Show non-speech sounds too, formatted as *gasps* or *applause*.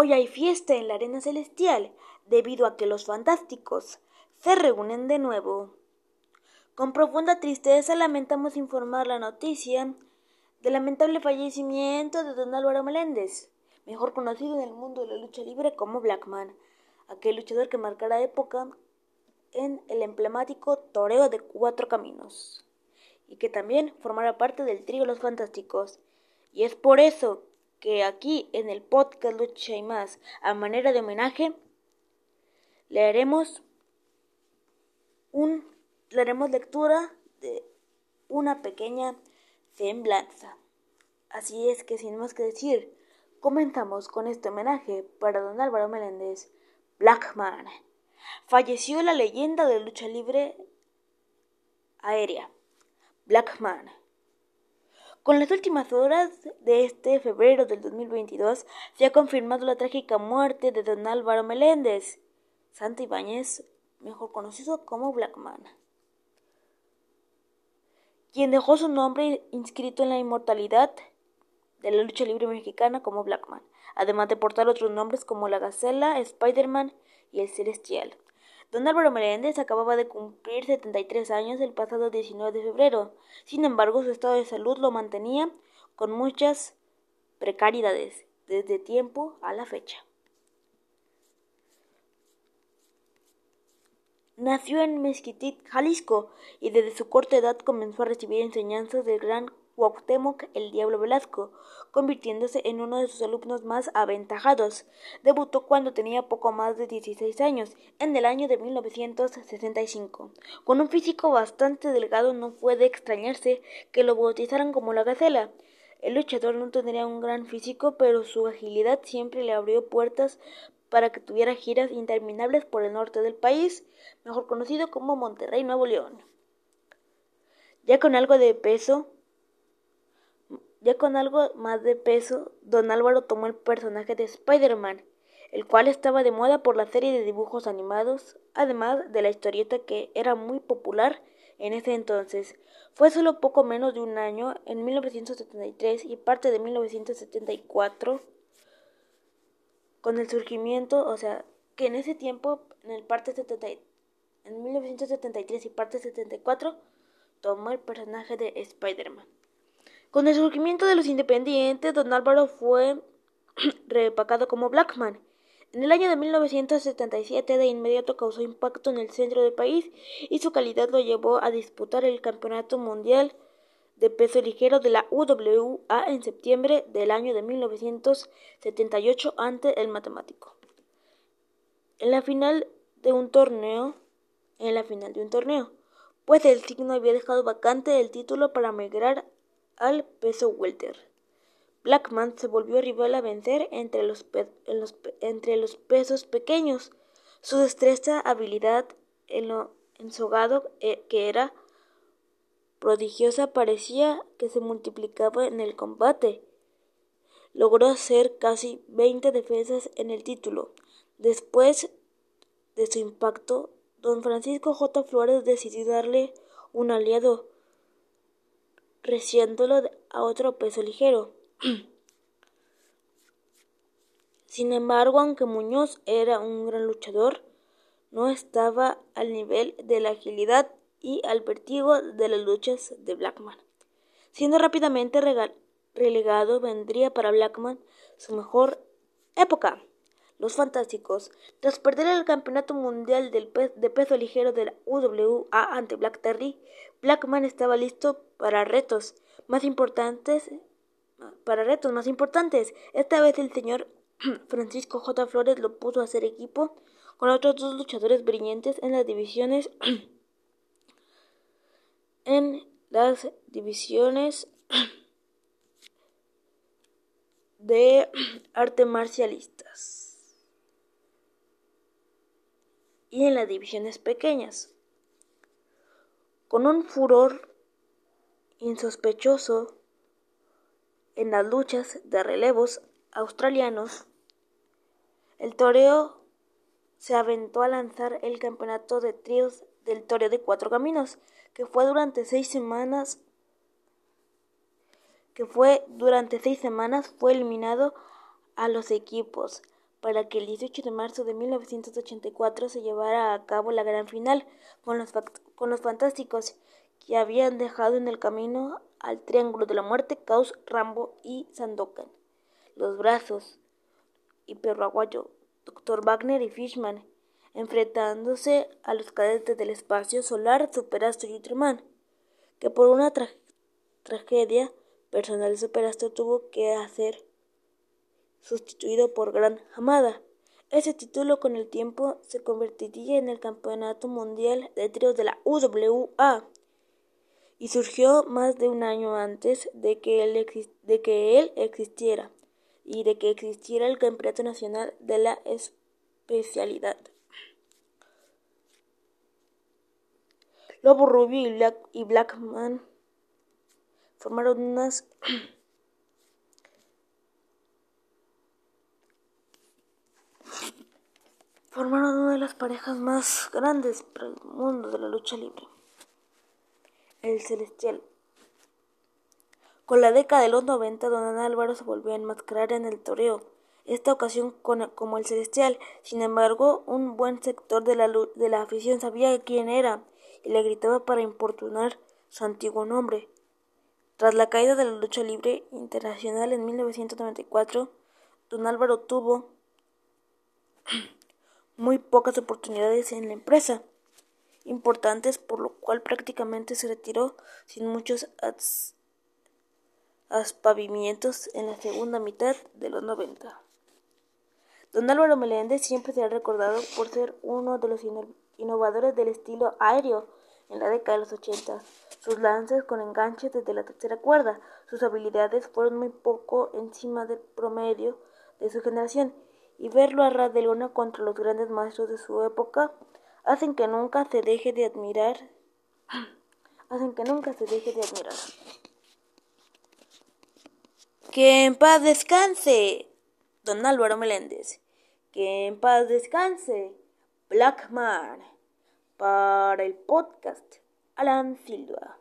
Hoy hay fiesta en la arena celestial debido a que los fantásticos se reúnen de nuevo. Con profunda tristeza lamentamos informar la noticia del lamentable fallecimiento de don Álvaro Meléndez, mejor conocido en el mundo de la lucha libre como Blackman, aquel luchador que marcará época en el emblemático Toreo de Cuatro Caminos, y que también formará parte del trío Los Fantásticos. Y es por eso que aquí en el podcast Lucha y más, a manera de homenaje, le haremos un le haremos lectura de una pequeña semblanza. Así es que sin más que decir, comenzamos con este homenaje para don Álvaro Meléndez, Blackman. Falleció la leyenda de lucha libre aérea, Blackman. Con las últimas horas de este febrero del 2022 se ha confirmado la trágica muerte de don Álvaro Meléndez, Santa Ibáñez, mejor conocido como Blackman, quien dejó su nombre inscrito en la inmortalidad de la lucha libre mexicana como Blackman, además de portar otros nombres como la Gacela, Spider-Man y el Celestial. Don Álvaro Meléndez acababa de cumplir 73 años el pasado 19 de febrero. Sin embargo, su estado de salud lo mantenía con muchas precariedades desde tiempo a la fecha. Nació en Mezquitit, Jalisco, y desde su corta edad comenzó a recibir enseñanzas del gran Cuauhtémoc el Diablo Velasco, convirtiéndose en uno de sus alumnos más aventajados. Debutó cuando tenía poco más de 16 años, en el año de 1965. Con un físico bastante delgado no puede extrañarse que lo bautizaran como la gacela. El luchador no tendría un gran físico, pero su agilidad siempre le abrió puertas para que tuviera giras interminables por el norte del país, mejor conocido como Monterrey, Nuevo León. Ya con algo de peso, ya con algo más de peso, don Álvaro tomó el personaje de Spider-Man, el cual estaba de moda por la serie de dibujos animados, además de la historieta que era muy popular en ese entonces. Fue solo poco menos de un año, en 1973 y parte de 1974, con el surgimiento, o sea, que en ese tiempo, en el parte 70, en 1973 y parte 74, tomó el personaje de Spider-Man. Con el surgimiento de los independientes, don Álvaro fue *clears throat* repacado como Blackman. En el año de 1977 de inmediato causó impacto en el centro del país y su calidad lo llevó a disputar el Campeonato Mundial de Peso Ligero de la UWA en septiembre del año de 1978 ante el matemático. En la final de un torneo, en la final de un torneo, pues el signo había dejado vacante el título para migrar al peso welter. Blackman se volvió rival a vencer entre los, entre los pesos pequeños. Su destreza, habilidad en lo ensogado eh, que era prodigiosa parecía que se multiplicaba en el combate. Logró hacer casi 20 defensas en el título. Después de su impacto, don Francisco J. Flores decidió darle un aliado reciéndolo a otro peso ligero. *clears throat* Sin embargo, aunque Muñoz era un gran luchador, no estaba al nivel de la agilidad y al vertigo de las luchas de Blackman. Siendo rápidamente relegado, vendría para Blackman su mejor época. Los Fantásticos, tras perder el campeonato mundial de peso ligero de la UWA ante Black Terry, Blackman estaba listo para retos más importantes, para retos más importantes. Esta vez el señor *clears throat* Francisco J. Flores lo puso a hacer equipo con otros dos luchadores brillantes en las divisiones *clears throat* en las divisiones *clears throat* de arte marcialistas. Y en las divisiones pequeñas. Con un furor insospechoso en las luchas de relevos australianos, el toreo se aventó a lanzar el campeonato de tríos del toreo de cuatro caminos, que fue durante seis semanas que fue durante seis semanas fue eliminado a los equipos para que el 18 de marzo de 1984 se llevara a cabo la gran final con los, con los fantásticos que habían dejado en el camino al Triángulo de la Muerte, Caos, Rambo y Sandokan. Los brazos y perro aguayo, Dr. Wagner y Fishman, enfrentándose a los cadetes del espacio solar, Superastro y Ultraman, que por una tragedia personal Superastro tuvo que hacer sustituido por Gran Hamada. Ese título con el tiempo se convertiría en el Campeonato Mundial de Tríos de la UWA y surgió más de un año antes de que él, de que él existiera y de que existiera el Campeonato Nacional de la especialidad. Lobo Rubio y, Black, y Blackman formaron unas *clears throat* formaron una de las parejas más grandes para el mundo de la lucha libre. El Celestial. Con la década de los 90, Don Álvaro se volvió a enmascarar en el toreo, esta ocasión como el Celestial. Sin embargo, un buen sector de la, de la afición sabía quién era y le gritaba para importunar su antiguo nombre. Tras la caída de la lucha libre internacional en 1994, Don Álvaro tuvo muy pocas oportunidades en la empresa importantes, por lo cual prácticamente se retiró sin muchos aspavimientos en la segunda mitad de los 90. Don Álvaro Meléndez siempre será recordado por ser uno de los innovadores del estilo aéreo en la década de los 80. Sus lances con enganches desde la tercera cuerda, sus habilidades fueron muy poco encima del promedio de su generación y verlo a ras de luna contra los grandes maestros de su época hacen que nunca se deje de admirar. *gasps* Hacen que nunca se deje de admirar. Que en paz descanse don Álvaro Meléndez. Que en paz descanse Blackman para el podcast Alan Silva